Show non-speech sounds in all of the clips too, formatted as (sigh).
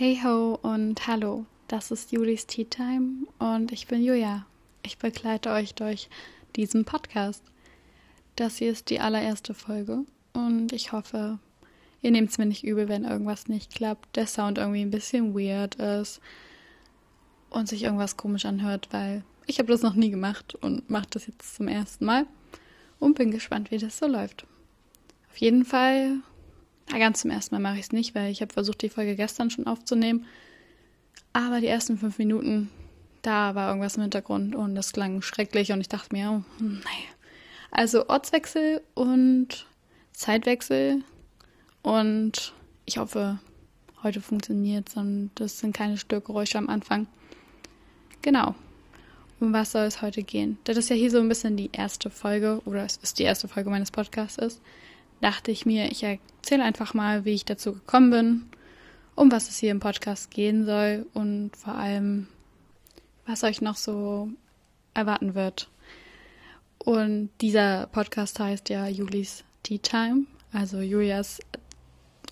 Hey ho und hallo, das ist Julis Tea Time und ich bin Julia. Ich begleite euch durch diesen Podcast. Das hier ist die allererste Folge und ich hoffe, ihr nehmt es mir nicht übel, wenn irgendwas nicht klappt, der Sound irgendwie ein bisschen weird ist und sich irgendwas komisch anhört, weil ich habe das noch nie gemacht und mache das jetzt zum ersten Mal und bin gespannt, wie das so läuft. Auf jeden Fall ganz zum ersten Mal mache ich es nicht, weil ich habe versucht, die Folge gestern schon aufzunehmen. Aber die ersten fünf Minuten, da war irgendwas im Hintergrund und das klang schrecklich und ich dachte mir, oh, naja. Also Ortswechsel und Zeitwechsel und ich hoffe, heute funktioniert es und das sind keine Störgeräusche am Anfang. Genau. Um was soll es heute gehen? Das ist ja hier so ein bisschen die erste Folge oder es ist die erste Folge meines Podcasts dachte ich mir, ich erzähle einfach mal, wie ich dazu gekommen bin, um was es hier im Podcast gehen soll und vor allem, was euch noch so erwarten wird. Und dieser Podcast heißt ja Julis Tea Time, also Julias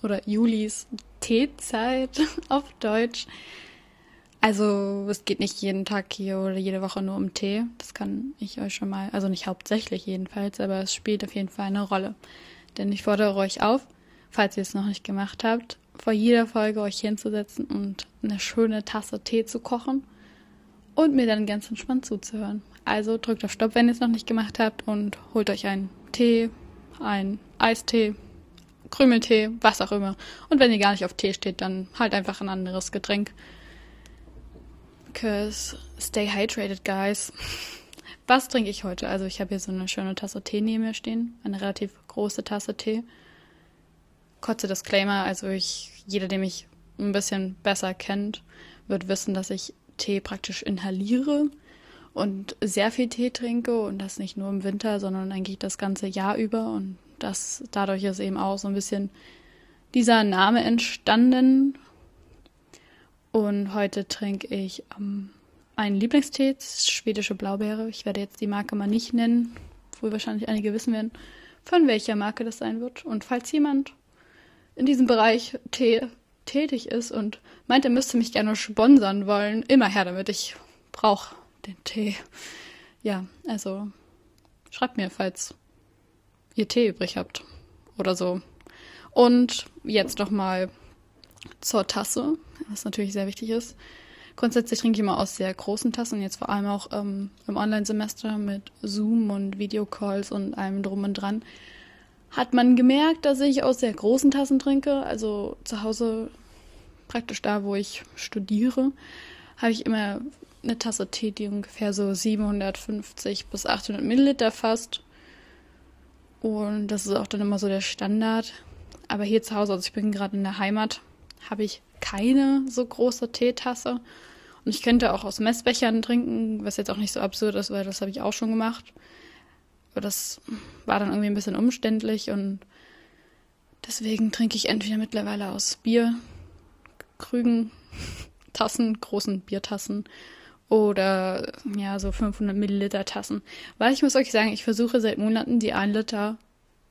oder Julis Teezeit (laughs) auf Deutsch. Also es geht nicht jeden Tag hier oder jede Woche nur um Tee. Das kann ich euch schon mal, also nicht hauptsächlich jedenfalls, aber es spielt auf jeden Fall eine Rolle. Denn ich fordere euch auf, falls ihr es noch nicht gemacht habt, vor jeder Folge euch hinzusetzen und eine schöne Tasse Tee zu kochen und mir dann ganz entspannt zuzuhören. Also drückt auf Stopp, wenn ihr es noch nicht gemacht habt und holt euch einen Tee, einen Eistee, Krümeltee, was auch immer. Und wenn ihr gar nicht auf Tee steht, dann halt einfach ein anderes Getränk. Cause stay hydrated, guys. (laughs) Was trinke ich heute? Also ich habe hier so eine schöne Tasse Tee neben mir stehen, eine relativ große Tasse Tee. Kurze Disclaimer, also ich, jeder, der mich ein bisschen besser kennt, wird wissen, dass ich Tee praktisch inhaliere und sehr viel Tee trinke und das nicht nur im Winter, sondern eigentlich das ganze Jahr über und das dadurch ist eben auch so ein bisschen dieser Name entstanden. Und heute trinke ich ähm, ein Lieblingstee, schwedische Blaubeere. Ich werde jetzt die Marke mal nicht nennen, wo wahrscheinlich einige wissen werden, von welcher Marke das sein wird. Und falls jemand in diesem Bereich Tee tätig ist und meint, er müsste mich gerne sponsern wollen, immer her damit. Ich brauche den Tee. Ja, also schreibt mir, falls ihr Tee übrig habt oder so. Und jetzt noch mal zur Tasse, was natürlich sehr wichtig ist. Grundsätzlich trinke ich immer aus sehr großen Tassen, jetzt vor allem auch ähm, im Online-Semester mit Zoom und Videocalls und allem drum und dran. Hat man gemerkt, dass ich aus sehr großen Tassen trinke, also zu Hause praktisch da, wo ich studiere, habe ich immer eine Tasse Tee, die ungefähr so 750 bis 800 Milliliter fasst. Und das ist auch dann immer so der Standard. Aber hier zu Hause, also ich bin gerade in der Heimat, habe ich keine so große Teetasse. Und ich könnte auch aus Messbechern trinken, was jetzt auch nicht so absurd ist, weil das habe ich auch schon gemacht. Aber das war dann irgendwie ein bisschen umständlich und deswegen trinke ich entweder mittlerweile aus Bierkrügen, (laughs) Tassen, großen Biertassen oder ja, so 500 Milliliter Tassen. Weil ich muss euch sagen, ich versuche seit Monaten die 1 Liter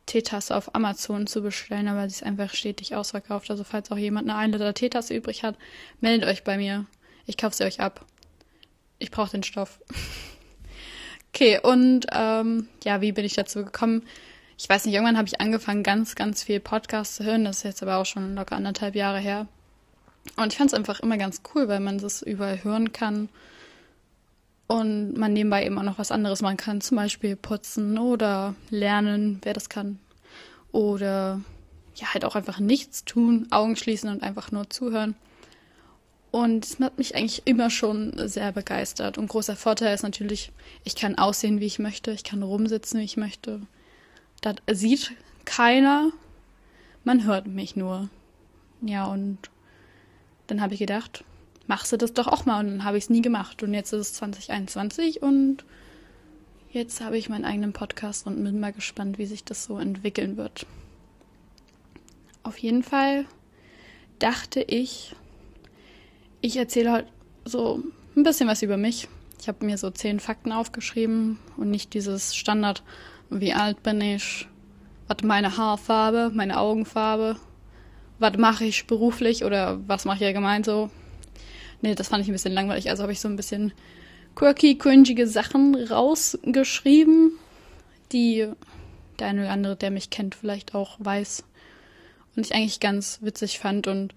Teetasse auf Amazon zu bestellen, aber sie ist einfach stetig ausverkauft. Also falls auch jemand eine 1 Liter Teetasse übrig hat, meldet euch bei mir. Ich kaufe sie euch ab. Ich brauche den Stoff. (laughs) okay, und ähm, ja, wie bin ich dazu gekommen? Ich weiß nicht, irgendwann habe ich angefangen, ganz, ganz viel Podcasts zu hören. Das ist jetzt aber auch schon locker anderthalb Jahre her. Und ich fand es einfach immer ganz cool, weil man das überall hören kann und man nebenbei eben auch noch was anderes machen kann, zum Beispiel putzen oder lernen, wer das kann. Oder ja, halt auch einfach nichts tun, Augen schließen und einfach nur zuhören. Und es hat mich eigentlich immer schon sehr begeistert. Und großer Vorteil ist natürlich, ich kann aussehen, wie ich möchte, ich kann rumsitzen, wie ich möchte. Das sieht keiner, man hört mich nur. Ja, und dann habe ich gedacht, machst du das doch auch mal. Und dann habe ich es nie gemacht. Und jetzt ist es 2021 und jetzt habe ich meinen eigenen Podcast und bin mal gespannt, wie sich das so entwickeln wird. Auf jeden Fall dachte ich, ich erzähle halt so ein bisschen was über mich. Ich habe mir so zehn Fakten aufgeschrieben und nicht dieses Standard, wie alt bin ich, was meine Haarfarbe, meine Augenfarbe was mache ich beruflich oder was mache ich allgemein so. Nee, das fand ich ein bisschen langweilig. Also habe ich so ein bisschen quirky, cringige Sachen rausgeschrieben, die der eine oder andere, der mich kennt, vielleicht auch weiß. Und ich eigentlich ganz witzig fand und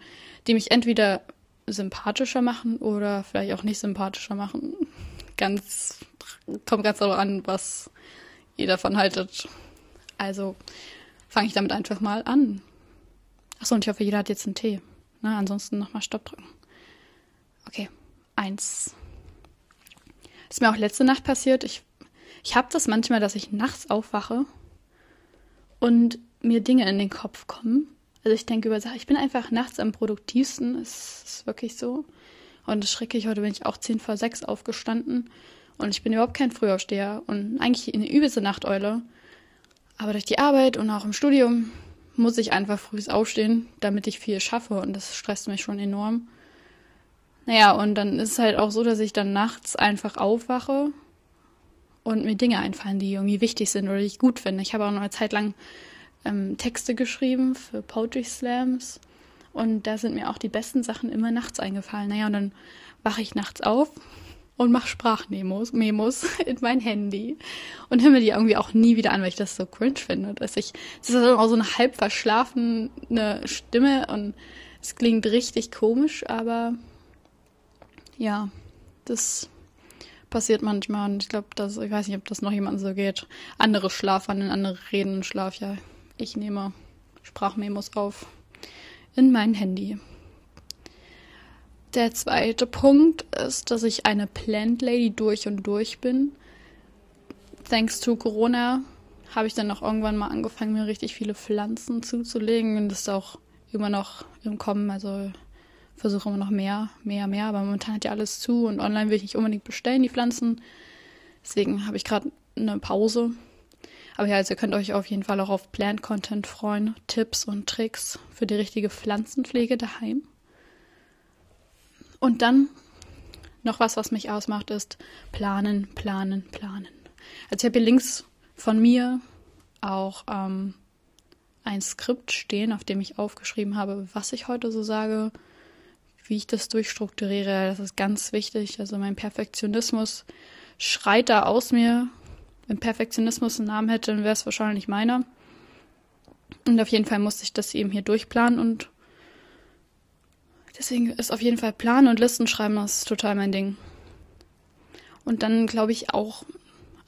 die mich entweder sympathischer machen oder vielleicht auch nicht sympathischer machen. Ganz, kommt ganz darauf an, was ihr davon haltet. Also fange ich damit einfach mal an. Achso, und ich hoffe, jeder hat jetzt einen Tee. Na, ansonsten nochmal Stopp drücken. Okay, eins. Das ist mir auch letzte Nacht passiert. Ich, ich habe das manchmal, dass ich nachts aufwache und mir Dinge in den Kopf kommen. Also ich denke über Sachen, ich bin einfach nachts am produktivsten, es ist wirklich so. Und das schrecklich, heute bin ich auch 10 vor 6 aufgestanden und ich bin überhaupt kein Frühaufsteher und eigentlich eine übelste Nachteule. Aber durch die Arbeit und auch im Studium muss ich einfach früh aufstehen, damit ich viel schaffe und das stresst mich schon enorm. Naja, und dann ist es halt auch so, dass ich dann nachts einfach aufwache und mir Dinge einfallen, die irgendwie wichtig sind oder die ich gut finde. Ich habe auch noch eine Zeit lang ähm, Texte geschrieben für Poetry Slams und da sind mir auch die besten Sachen immer nachts eingefallen. Naja, und dann wache ich nachts auf und mache Sprachmemos Memos (laughs) in mein Handy und höre mir die irgendwie auch nie wieder an, weil ich das so cringe finde. Dass ich, das ist auch so eine halb verschlafene Stimme und es klingt richtig komisch, aber ja, das passiert manchmal und ich glaube, dass ich weiß nicht, ob das noch jemandem so geht. Andere schlafen, andere reden und schlaf ja. Ich nehme Sprachmemos auf in mein Handy. Der zweite Punkt ist, dass ich eine Plant Lady durch und durch bin. Thanks to Corona habe ich dann auch irgendwann mal angefangen, mir richtig viele Pflanzen zuzulegen und das ist auch immer noch im Kommen. Also versuche immer noch mehr, mehr, mehr, aber momentan hat ja alles zu und online will ich nicht unbedingt bestellen, die Pflanzen. Deswegen habe ich gerade eine Pause. Aber ja, also ihr könnt euch auf jeden Fall auch auf Plant Content freuen. Tipps und Tricks für die richtige Pflanzenpflege daheim. Und dann noch was, was mich ausmacht, ist planen, planen, planen. Also ich habe hier links von mir auch ähm, ein Skript stehen, auf dem ich aufgeschrieben habe, was ich heute so sage, wie ich das durchstrukturiere. Das ist ganz wichtig. Also mein Perfektionismus schreit da aus mir. Wenn Perfektionismus einen Namen hätte, dann wäre es wahrscheinlich meiner. Und auf jeden Fall musste ich das eben hier durchplanen und Deswegen ist auf jeden Fall Plan und Listen schreiben, das ist total mein Ding. Und dann glaube ich auch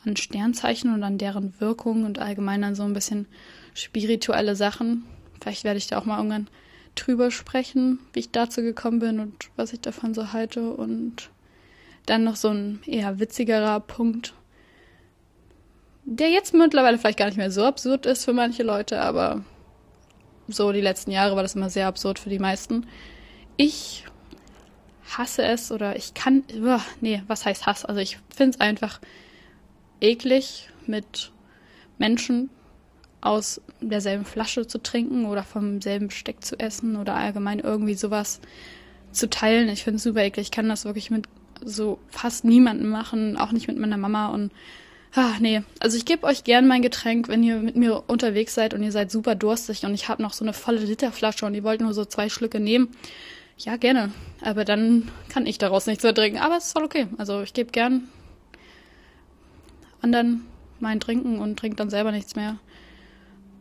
an Sternzeichen und an deren Wirkung und allgemein an so ein bisschen spirituelle Sachen. Vielleicht werde ich da auch mal irgendwann drüber sprechen, wie ich dazu gekommen bin und was ich davon so halte. Und dann noch so ein eher witzigerer Punkt, der jetzt mittlerweile vielleicht gar nicht mehr so absurd ist für manche Leute, aber so die letzten Jahre war das immer sehr absurd für die meisten ich hasse es oder ich kann, nee, was heißt Hass? Also ich finde es einfach eklig, mit Menschen aus derselben Flasche zu trinken oder vom selben Besteck zu essen oder allgemein irgendwie sowas zu teilen. Ich finde es super eklig. Ich kann das wirklich mit so fast niemandem machen, auch nicht mit meiner Mama und Ah, nee. Also ich gebe euch gern mein Getränk, wenn ihr mit mir unterwegs seid und ihr seid super durstig und ich habe noch so eine volle Literflasche und ihr wollt nur so zwei Schlücke nehmen. Ja, gerne. Aber dann kann ich daraus nichts mehr trinken. Aber es ist voll okay. Also ich gebe gern anderen mein Trinken und trinke dann selber nichts mehr.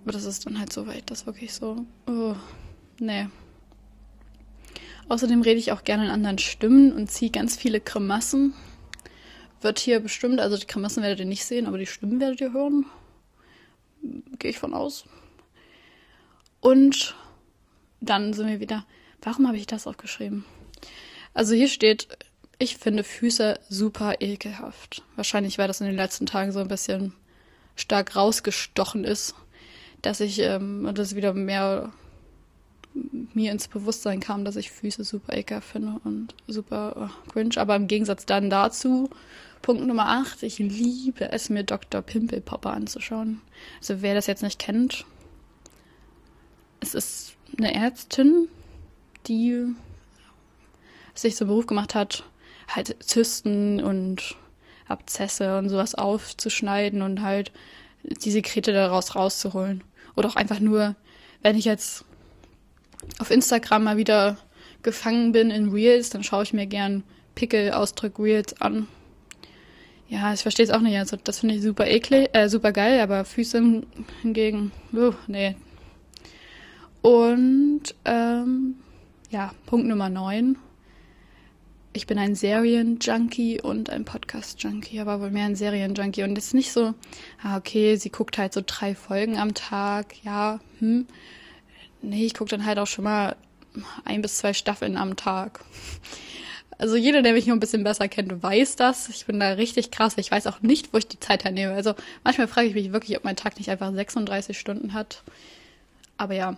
Aber das ist dann halt so weit, das wirklich so. Oh, nee. Außerdem rede ich auch gerne in anderen Stimmen und ziehe ganz viele Grimassen. Wird hier bestimmt, also die Grimassen werdet ihr nicht sehen, aber die Stimmen werdet ihr hören. Gehe ich von aus. Und dann sind wir wieder Warum habe ich das aufgeschrieben? Also hier steht, ich finde Füße super ekelhaft. Wahrscheinlich, weil das in den letzten Tagen so ein bisschen stark rausgestochen ist, dass ich ähm, das wieder mehr mir ins Bewusstsein kam, dass ich Füße super ekelhaft finde und super oh, cringe. Aber im Gegensatz dann dazu, Punkt Nummer 8, ich liebe es, mir Dr. Pimpelpopper anzuschauen. Also wer das jetzt nicht kennt, es ist eine Ärztin, die sich zum Beruf gemacht hat, halt Zysten und Abzesse und sowas aufzuschneiden und halt die Sekrete daraus rauszuholen. Oder auch einfach nur, wenn ich jetzt auf Instagram mal wieder gefangen bin in Reels, dann schaue ich mir gern Pickel-Ausdruck-Reels an. Ja, ich verstehe es auch nicht. Also das finde ich super eklig, äh, super geil, aber Füße hingegen, uh, nee. Und ähm, ja, Punkt Nummer 9. Ich bin ein Serien-Junkie und ein Podcast-Junkie, aber wohl mehr ein Serien-Junkie. Und es ist nicht so, ah, okay, sie guckt halt so drei Folgen am Tag, ja, hm. Nee, ich gucke dann halt auch schon mal ein bis zwei Staffeln am Tag. Also jeder, der mich noch ein bisschen besser kennt, weiß das. Ich bin da richtig krass. Ich weiß auch nicht, wo ich die Zeit hernehme. Also manchmal frage ich mich wirklich, ob mein Tag nicht einfach 36 Stunden hat. Aber ja,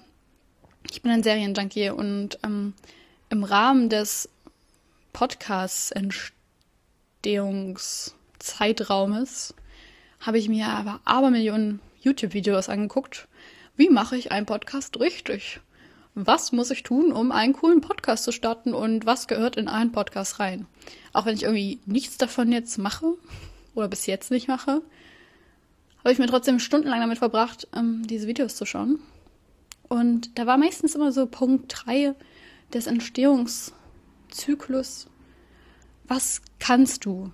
ich bin ein Serienjunkie und ähm, im Rahmen des Podcasts Entstehungszeitraumes habe ich mir aber Abermillionen YouTube-Videos angeguckt. Wie mache ich einen Podcast richtig? was muss ich tun, um einen coolen Podcast zu starten und was gehört in einen Podcast rein. Auch wenn ich irgendwie nichts davon jetzt mache oder bis jetzt nicht mache, habe ich mir trotzdem stundenlang damit verbracht, ähm, diese Videos zu schauen. Und da war meistens immer so Punkt 3 des Entstehungszyklus. Was kannst du?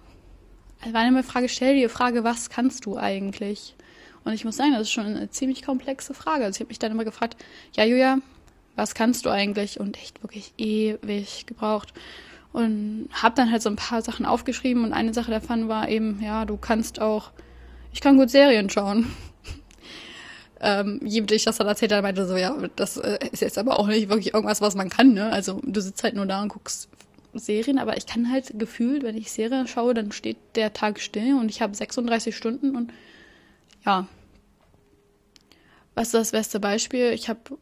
Also war eine Frage, stell dir die Frage, was kannst du eigentlich? Und ich muss sagen, das ist schon eine ziemlich komplexe Frage. Also ich habe mich dann immer gefragt, ja, Julia, was kannst du eigentlich? Und echt wirklich ewig gebraucht. Und habe dann halt so ein paar Sachen aufgeschrieben und eine Sache davon war eben, ja, du kannst auch, ich kann gut Serien schauen. (laughs) ähm, jedem, ich das dann erzählt habe, meinte so, ja, das äh, ist jetzt aber auch nicht wirklich irgendwas, was man kann, ne? Also du sitzt halt nur da und guckst Serien, aber ich kann halt gefühlt, wenn ich Serien schaue, dann steht der Tag still und ich habe 36 Stunden und ja. Was ist das beste Beispiel? Ich habe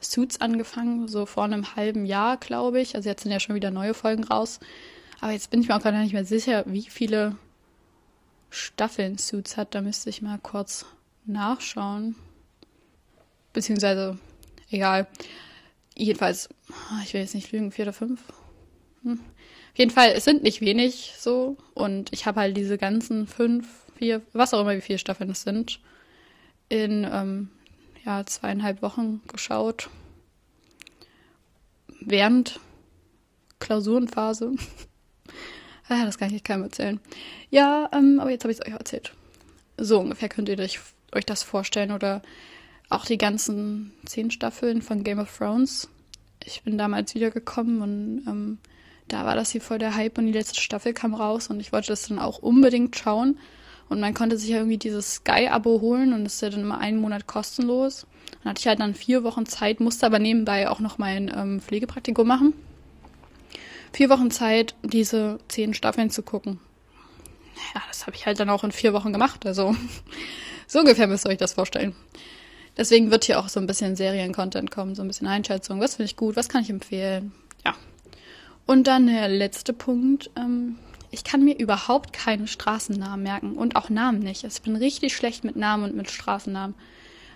Suits angefangen, so vor einem halben Jahr, glaube ich. Also jetzt sind ja schon wieder neue Folgen raus. Aber jetzt bin ich mir auch gerade nicht mehr sicher, wie viele Staffeln Suits hat. Da müsste ich mal kurz nachschauen. Beziehungsweise, egal. Jedenfalls, ich will jetzt nicht lügen, vier oder fünf. Hm. Auf jeden Fall, es sind nicht wenig so. Und ich habe halt diese ganzen fünf, vier, was auch immer, wie viele Staffeln es sind, in ähm, ja, zweieinhalb Wochen geschaut. Während Klausurenphase. (laughs) ah, das kann ich keinem erzählen. Ja, ähm, aber jetzt habe ich es euch erzählt. So ungefähr könnt ihr euch, euch das vorstellen. Oder auch die ganzen zehn Staffeln von Game of Thrones. Ich bin damals wiedergekommen und ähm, da war das hier voll der Hype und die letzte Staffel kam raus und ich wollte das dann auch unbedingt schauen. Und man konnte sich ja irgendwie dieses Sky-Abo holen und das ist ja dann immer einen Monat kostenlos. Dann hatte ich halt dann vier Wochen Zeit, musste aber nebenbei auch noch mein ähm, Pflegepraktikum machen. Vier Wochen Zeit, diese zehn Staffeln zu gucken. Ja, das habe ich halt dann auch in vier Wochen gemacht. Also (laughs) so ungefähr müsst ihr euch das vorstellen. Deswegen wird hier auch so ein bisschen Serien-Content kommen, so ein bisschen Einschätzung. Was finde ich gut, was kann ich empfehlen? Ja. Und dann der letzte Punkt. Ähm, ich kann mir überhaupt keine Straßennamen merken und auch Namen nicht. Also ich bin richtig schlecht mit Namen und mit Straßennamen.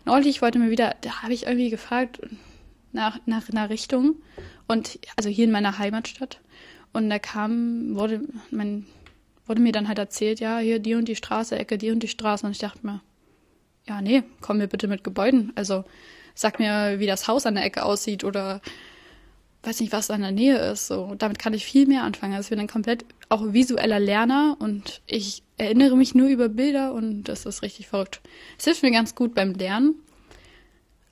Neulich wollte mir wieder, da habe ich irgendwie gefragt nach, nach einer Richtung und also hier in meiner Heimatstadt und da kam, wurde, mein, wurde mir dann halt erzählt, ja, hier die und die Straße, Ecke, die und die Straße und ich dachte mir, ja, nee, komm mir bitte mit Gebäuden. Also sag mir, wie das Haus an der Ecke aussieht oder weiß nicht, was in der Nähe ist. So, damit kann ich viel mehr anfangen. Also ich bin ein komplett auch visueller Lerner und ich erinnere mich nur über Bilder und das ist richtig verrückt. Es hilft mir ganz gut beim Lernen.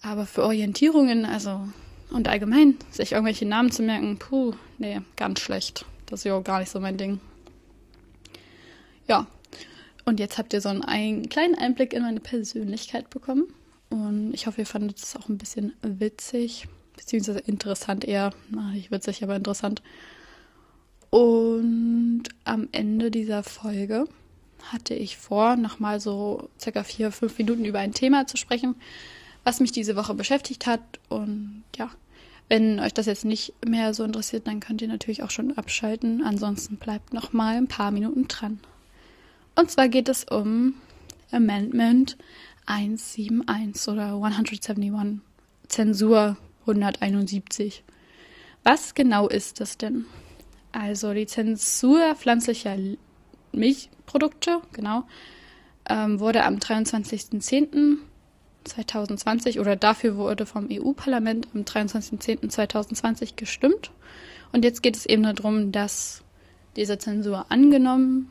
Aber für Orientierungen, also und allgemein, sich irgendwelche Namen zu merken, puh, nee, ganz schlecht. Das ist ja auch gar nicht so mein Ding. Ja, und jetzt habt ihr so einen, einen kleinen Einblick in meine Persönlichkeit bekommen. Und ich hoffe, ihr fandet es auch ein bisschen witzig beziehungsweise interessant eher, na, nicht witzig, aber interessant. Und am Ende dieser Folge hatte ich vor, nochmal so circa vier, fünf Minuten über ein Thema zu sprechen, was mich diese Woche beschäftigt hat. Und ja, wenn euch das jetzt nicht mehr so interessiert, dann könnt ihr natürlich auch schon abschalten. Ansonsten bleibt nochmal ein paar Minuten dran. Und zwar geht es um Amendment 171 oder 171, Zensur 171. Was genau ist das denn? Also die Zensur pflanzlicher Milchprodukte, genau, ähm, wurde am 23.10. 2020 oder dafür wurde vom EU-Parlament am 23.10.2020 gestimmt. Und jetzt geht es eben darum, dass diese Zensur angenommen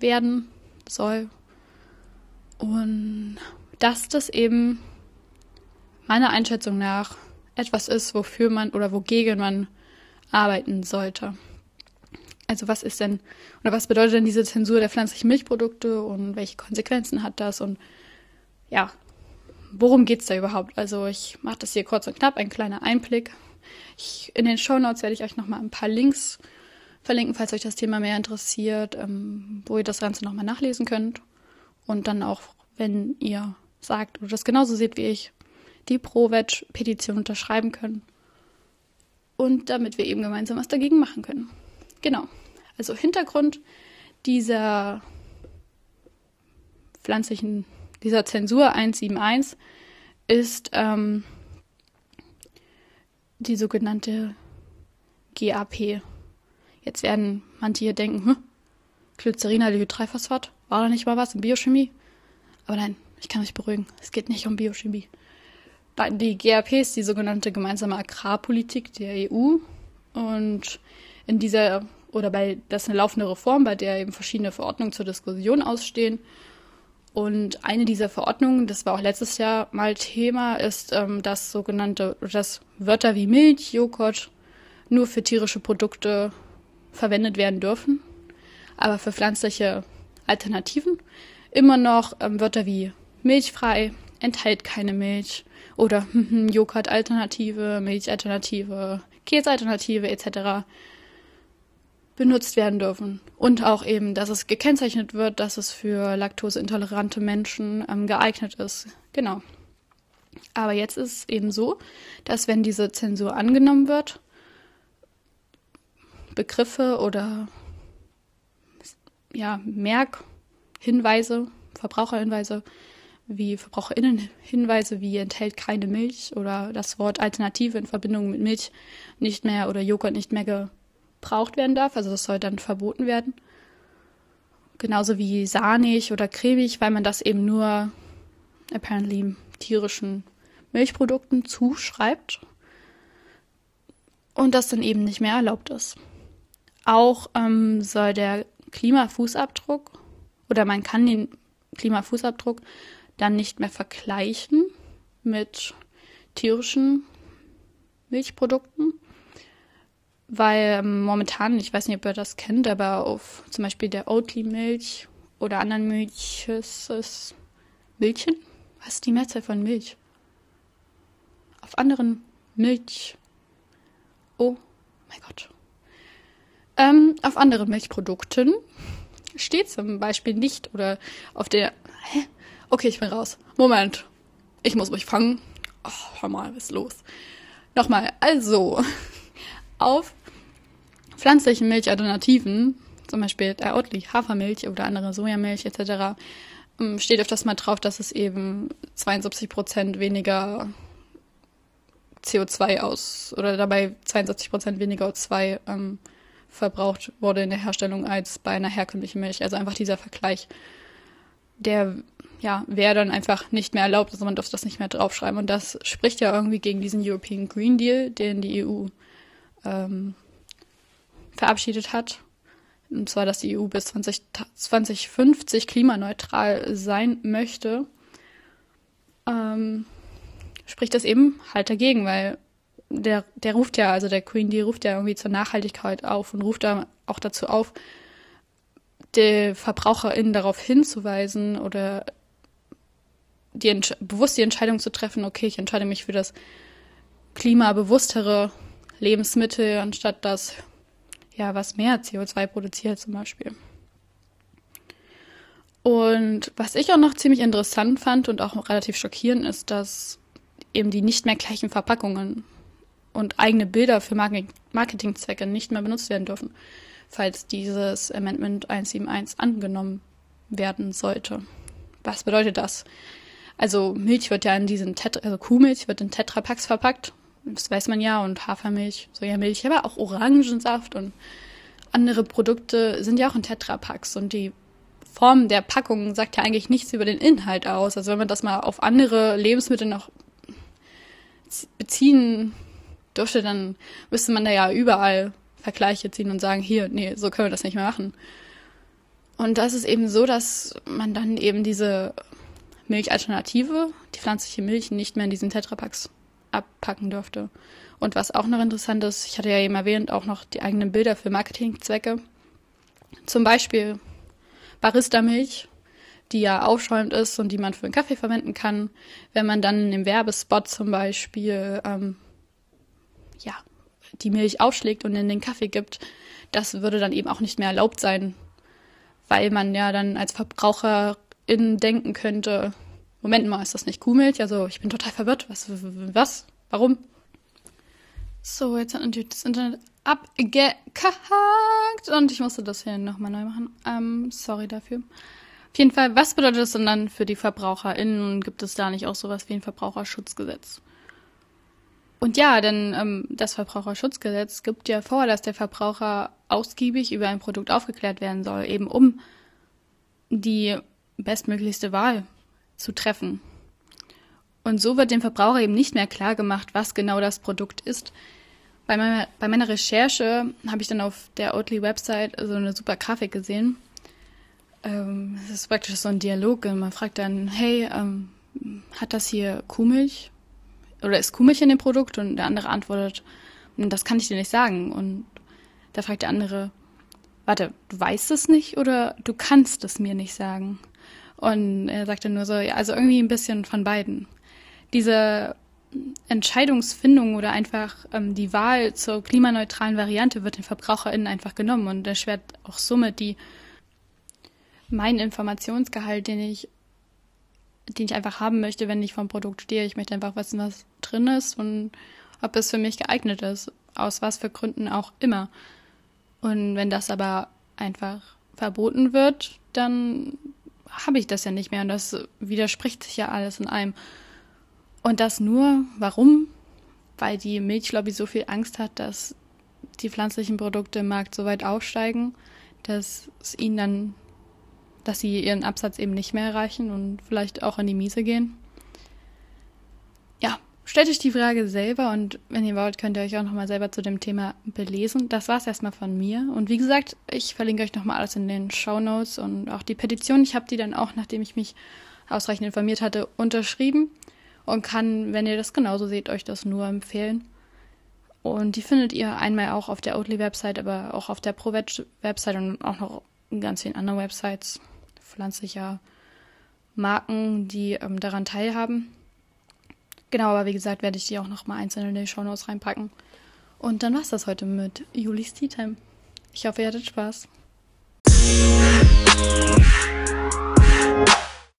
werden soll und dass das eben meiner Einschätzung nach etwas ist, wofür man oder wogegen man arbeiten sollte. Also was ist denn oder was bedeutet denn diese Zensur der pflanzlichen Milchprodukte und welche Konsequenzen hat das und ja, worum geht es da überhaupt? Also ich mache das hier kurz und knapp, ein kleiner Einblick. Ich, in den Show Notes werde ich euch nochmal ein paar Links verlinken, falls euch das Thema mehr interessiert, ähm, wo ihr das Ganze nochmal nachlesen könnt. Und dann auch, wenn ihr sagt oder das genauso seht wie ich, die Pro-Veg-Petition unterschreiben können. Und damit wir eben gemeinsam was dagegen machen können. Genau. Also Hintergrund dieser pflanzlichen, dieser Zensur 171 ist ähm, die sogenannte GAP. Jetzt werden manche hier denken, hm, Glycerinaldehydrophosphat, war da nicht mal was in Biochemie? Aber nein, ich kann euch beruhigen, es geht nicht um Biochemie. Die GAP ist die sogenannte gemeinsame Agrarpolitik der EU und in dieser oder bei das ist eine laufende Reform, bei der eben verschiedene Verordnungen zur Diskussion ausstehen. Und eine dieser Verordnungen, das war auch letztes Jahr mal Thema, ist ähm, das sogenannte, dass Wörter wie Milch, Joghurt nur für tierische Produkte verwendet werden dürfen, aber für pflanzliche Alternativen immer noch ähm, Wörter wie milchfrei, enthält keine Milch oder (laughs) hm, Joghurt-Alternative, Milchalternative, Käsealternative etc. benutzt werden dürfen. Und auch eben, dass es gekennzeichnet wird, dass es für laktoseintolerante Menschen ähm, geeignet ist. Genau. Aber jetzt ist es eben so, dass wenn diese Zensur angenommen wird, Begriffe oder ja, Merkhinweise, Verbraucherhinweise wie Verbraucherinnenhinweise wie enthält keine Milch oder das Wort Alternative in Verbindung mit Milch nicht mehr oder Joghurt nicht mehr gebraucht werden darf. Also das soll dann verboten werden. Genauso wie sahnig oder cremig, weil man das eben nur apparently tierischen Milchprodukten zuschreibt und das dann eben nicht mehr erlaubt ist. Auch ähm, soll der Klimafußabdruck oder man kann den Klimafußabdruck dann nicht mehr vergleichen mit tierischen Milchprodukten, weil ähm, momentan, ich weiß nicht, ob ihr das kennt, aber auf zum Beispiel der Oatly-Milch oder anderen Milches ist Milchen? Was ist die Mehrzahl von Milch? Auf anderen Milch. Oh mein Gott. Ähm, auf anderen Milchprodukten steht zum Beispiel nicht oder auf der. Hä? Okay, ich bin raus. Moment. Ich muss mich fangen. Oh, hör mal, was ist los? Nochmal. Also, (laughs) auf pflanzlichen Milchalternativen, zum Beispiel der Oatly Hafermilch oder andere Sojamilch etc., ähm, steht das mal drauf, dass es eben 72 Prozent weniger CO2 aus oder dabei 72 Prozent weniger O2 ähm, verbraucht wurde in der Herstellung als bei einer herkömmlichen Milch. Also einfach dieser Vergleich, der ja, wäre dann einfach nicht mehr erlaubt, also man darf das nicht mehr draufschreiben. Und das spricht ja irgendwie gegen diesen European Green Deal, den die EU ähm, verabschiedet hat. Und zwar, dass die EU bis 20, 2050 klimaneutral sein möchte. Ähm, spricht das eben halt dagegen, weil der, der ruft ja, also der Green Deal ruft ja irgendwie zur Nachhaltigkeit auf und ruft da auch dazu auf, die VerbraucherInnen darauf hinzuweisen oder die bewusst die Entscheidung zu treffen, okay, ich entscheide mich für das klimabewusstere Lebensmittel, anstatt das, ja, was mehr CO2 produziert zum Beispiel. Und was ich auch noch ziemlich interessant fand und auch relativ schockierend ist, dass eben die nicht mehr gleichen Verpackungen und eigene Bilder für Marketingzwecke nicht mehr benutzt werden dürfen, falls dieses Amendment 171 angenommen werden sollte. Was bedeutet das? Also Milch wird ja in diesen Tetra, also Kuhmilch wird in Tetrapacks verpackt. Das weiß man ja. Und Hafermilch, Sojamilch, aber auch Orangensaft und andere Produkte sind ja auch in Tetrapacks. Und die Form der Packung sagt ja eigentlich nichts über den Inhalt aus. Also wenn man das mal auf andere Lebensmittel noch beziehen dürfte, dann müsste man da ja überall Vergleiche ziehen und sagen, hier, nee, so können wir das nicht mehr machen. Und das ist eben so, dass man dann eben diese Milchalternative, die pflanzliche Milch, nicht mehr in diesen Tetrapacks abpacken dürfte. Und was auch noch interessant ist, ich hatte ja eben erwähnt, auch noch die eigenen Bilder für Marketingzwecke. Zum Beispiel Barista-Milch, die ja aufschäumend ist und die man für einen Kaffee verwenden kann. Wenn man dann in dem Werbespot zum Beispiel ähm, ja, die Milch aufschlägt und in den Kaffee gibt, das würde dann eben auch nicht mehr erlaubt sein, weil man ja dann als Verbraucherin denken könnte, Moment mal, ist das nicht Kuhmilch? Also ich bin total verwirrt. Was? Was? Warum? So, jetzt hat natürlich das Internet abgehakt und ich musste das hier nochmal neu machen. Ähm, sorry dafür. Auf jeden Fall, was bedeutet das denn dann für die VerbraucherInnen? Gibt es da nicht auch sowas wie ein Verbraucherschutzgesetz? Und ja, denn ähm, das Verbraucherschutzgesetz gibt ja vor, dass der Verbraucher ausgiebig über ein Produkt aufgeklärt werden soll, eben um die bestmöglichste Wahl zu treffen. Und so wird dem Verbraucher eben nicht mehr klar gemacht, was genau das Produkt ist. Bei meiner, bei meiner Recherche habe ich dann auf der Oatly-Website so eine super Grafik gesehen. Ähm, es ist praktisch so ein Dialog. Man fragt dann, hey, ähm, hat das hier Kuhmilch? Oder ist Kuhmilch in dem Produkt? Und der andere antwortet, hm, das kann ich dir nicht sagen. Und da fragt der andere, warte, du weißt es nicht oder du kannst es mir nicht sagen? Und er sagte nur so, ja, also irgendwie ein bisschen von beiden. Diese Entscheidungsfindung oder einfach ähm, die Wahl zur klimaneutralen Variante wird den VerbraucherInnen einfach genommen und erschwert auch somit die mein Informationsgehalt, den ich, den ich einfach haben möchte, wenn ich vom Produkt stehe. Ich möchte einfach wissen, was drin ist und ob es für mich geeignet ist, aus was für Gründen auch immer. Und wenn das aber einfach verboten wird, dann habe ich das ja nicht mehr und das widerspricht sich ja alles in einem. Und das nur, warum? Weil die Milchlobby so viel Angst hat, dass die pflanzlichen Produkte im Markt so weit aufsteigen, dass es ihnen dann, dass sie ihren Absatz eben nicht mehr erreichen und vielleicht auch in die Miese gehen. Stellt euch die Frage selber und wenn ihr wollt, könnt ihr euch auch nochmal selber zu dem Thema belesen. Das war es erstmal von mir. Und wie gesagt, ich verlinke euch nochmal alles in den Show Notes und auch die Petition. Ich habe die dann auch, nachdem ich mich ausreichend informiert hatte, unterschrieben und kann, wenn ihr das genauso seht, euch das nur empfehlen. Und die findet ihr einmal auch auf der Oatly-Website, aber auch auf der ProVeg-Website und auch noch ganz vielen anderen Websites pflanzlicher Marken, die ähm, daran teilhaben. Genau, aber wie gesagt, werde ich die auch nochmal einzeln in die Show reinpacken. Und dann war's das heute mit Julis Tea Time. Ich hoffe, ihr hattet Spaß.